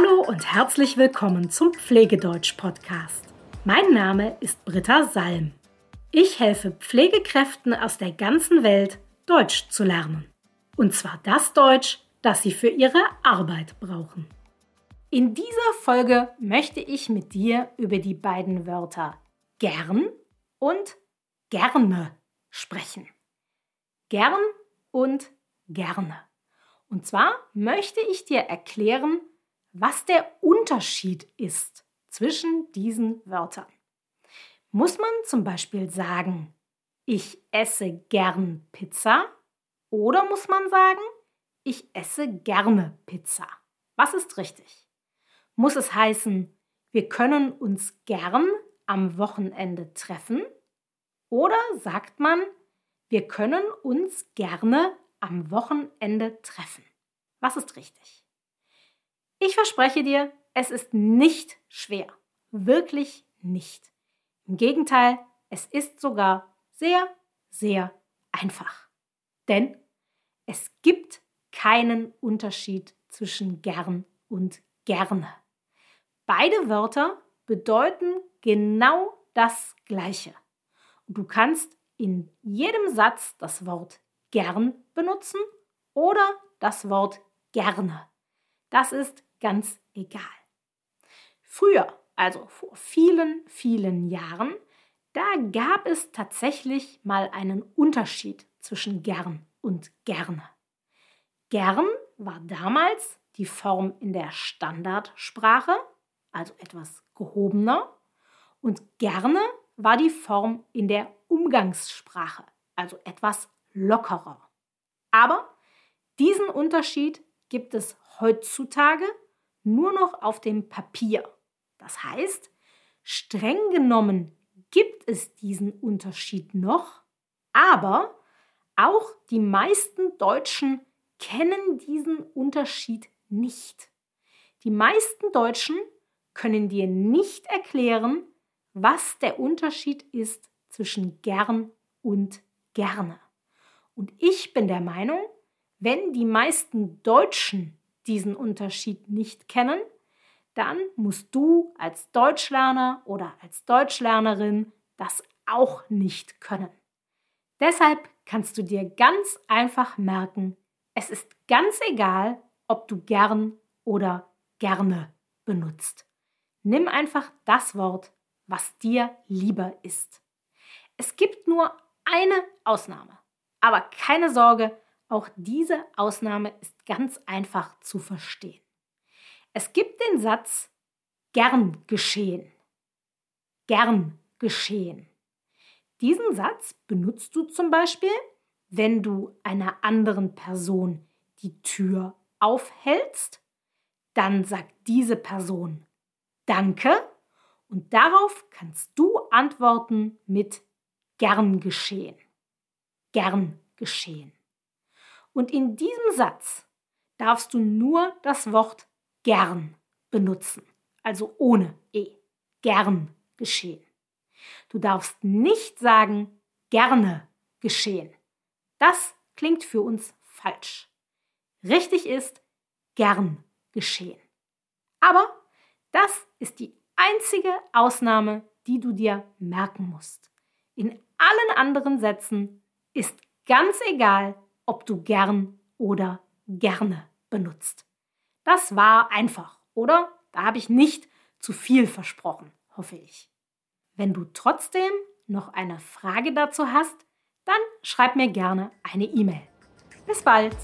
Hallo und herzlich willkommen zum Pflegedeutsch-Podcast. Mein Name ist Britta Salm. Ich helfe Pflegekräften aus der ganzen Welt, Deutsch zu lernen. Und zwar das Deutsch, das sie für ihre Arbeit brauchen. In dieser Folge möchte ich mit dir über die beiden Wörter gern und gerne sprechen. Gern und gerne. Und zwar möchte ich dir erklären, was der Unterschied ist zwischen diesen Wörtern. Muss man zum Beispiel sagen, ich esse gern Pizza oder muss man sagen, ich esse gerne Pizza? Was ist richtig? Muss es heißen, wir können uns gern am Wochenende treffen? Oder sagt man, wir können uns gerne am Wochenende treffen? Was ist richtig? Ich verspreche dir, es ist nicht schwer. Wirklich nicht. Im Gegenteil, es ist sogar sehr, sehr einfach. Denn es gibt keinen Unterschied zwischen gern und gerne. Beide Wörter bedeuten genau das Gleiche. Du kannst in jedem Satz das Wort gern benutzen oder das Wort gerne. Das ist ganz egal. Früher, also vor vielen, vielen Jahren, da gab es tatsächlich mal einen Unterschied zwischen gern und gerne. Gern war damals die Form in der Standardsprache, also etwas gehobener, und gerne war die Form in der Umgangssprache, also etwas lockerer. Aber diesen Unterschied gibt es heutzutage nur noch auf dem Papier. Das heißt, streng genommen gibt es diesen Unterschied noch, aber auch die meisten Deutschen kennen diesen Unterschied nicht. Die meisten Deutschen können dir nicht erklären, was der Unterschied ist zwischen gern und gerne. Und ich bin der Meinung, wenn die meisten Deutschen diesen Unterschied nicht kennen, dann musst du als Deutschlerner oder als Deutschlernerin das auch nicht können. Deshalb kannst du dir ganz einfach merken, es ist ganz egal, ob du gern oder gerne benutzt. Nimm einfach das Wort, was dir lieber ist. Es gibt nur eine Ausnahme. Aber keine Sorge, auch diese Ausnahme ist ganz einfach zu verstehen. Es gibt den Satz gern geschehen. Gern geschehen. Diesen Satz benutzt du zum Beispiel, wenn du einer anderen Person die Tür aufhältst, dann sagt diese Person Danke und darauf kannst du antworten mit gern geschehen. Gern geschehen. Und in diesem Satz darfst du nur das Wort gern benutzen, also ohne e. Gern geschehen. Du darfst nicht sagen gerne geschehen. Das klingt für uns falsch. Richtig ist gern geschehen. Aber das ist die einzige Ausnahme, die du dir merken musst. In allen anderen Sätzen ist ganz egal, ob du gern oder gerne benutzt. Das war einfach, oder? Da habe ich nicht zu viel versprochen, hoffe ich. Wenn du trotzdem noch eine Frage dazu hast, dann schreib mir gerne eine E-Mail. Bis bald!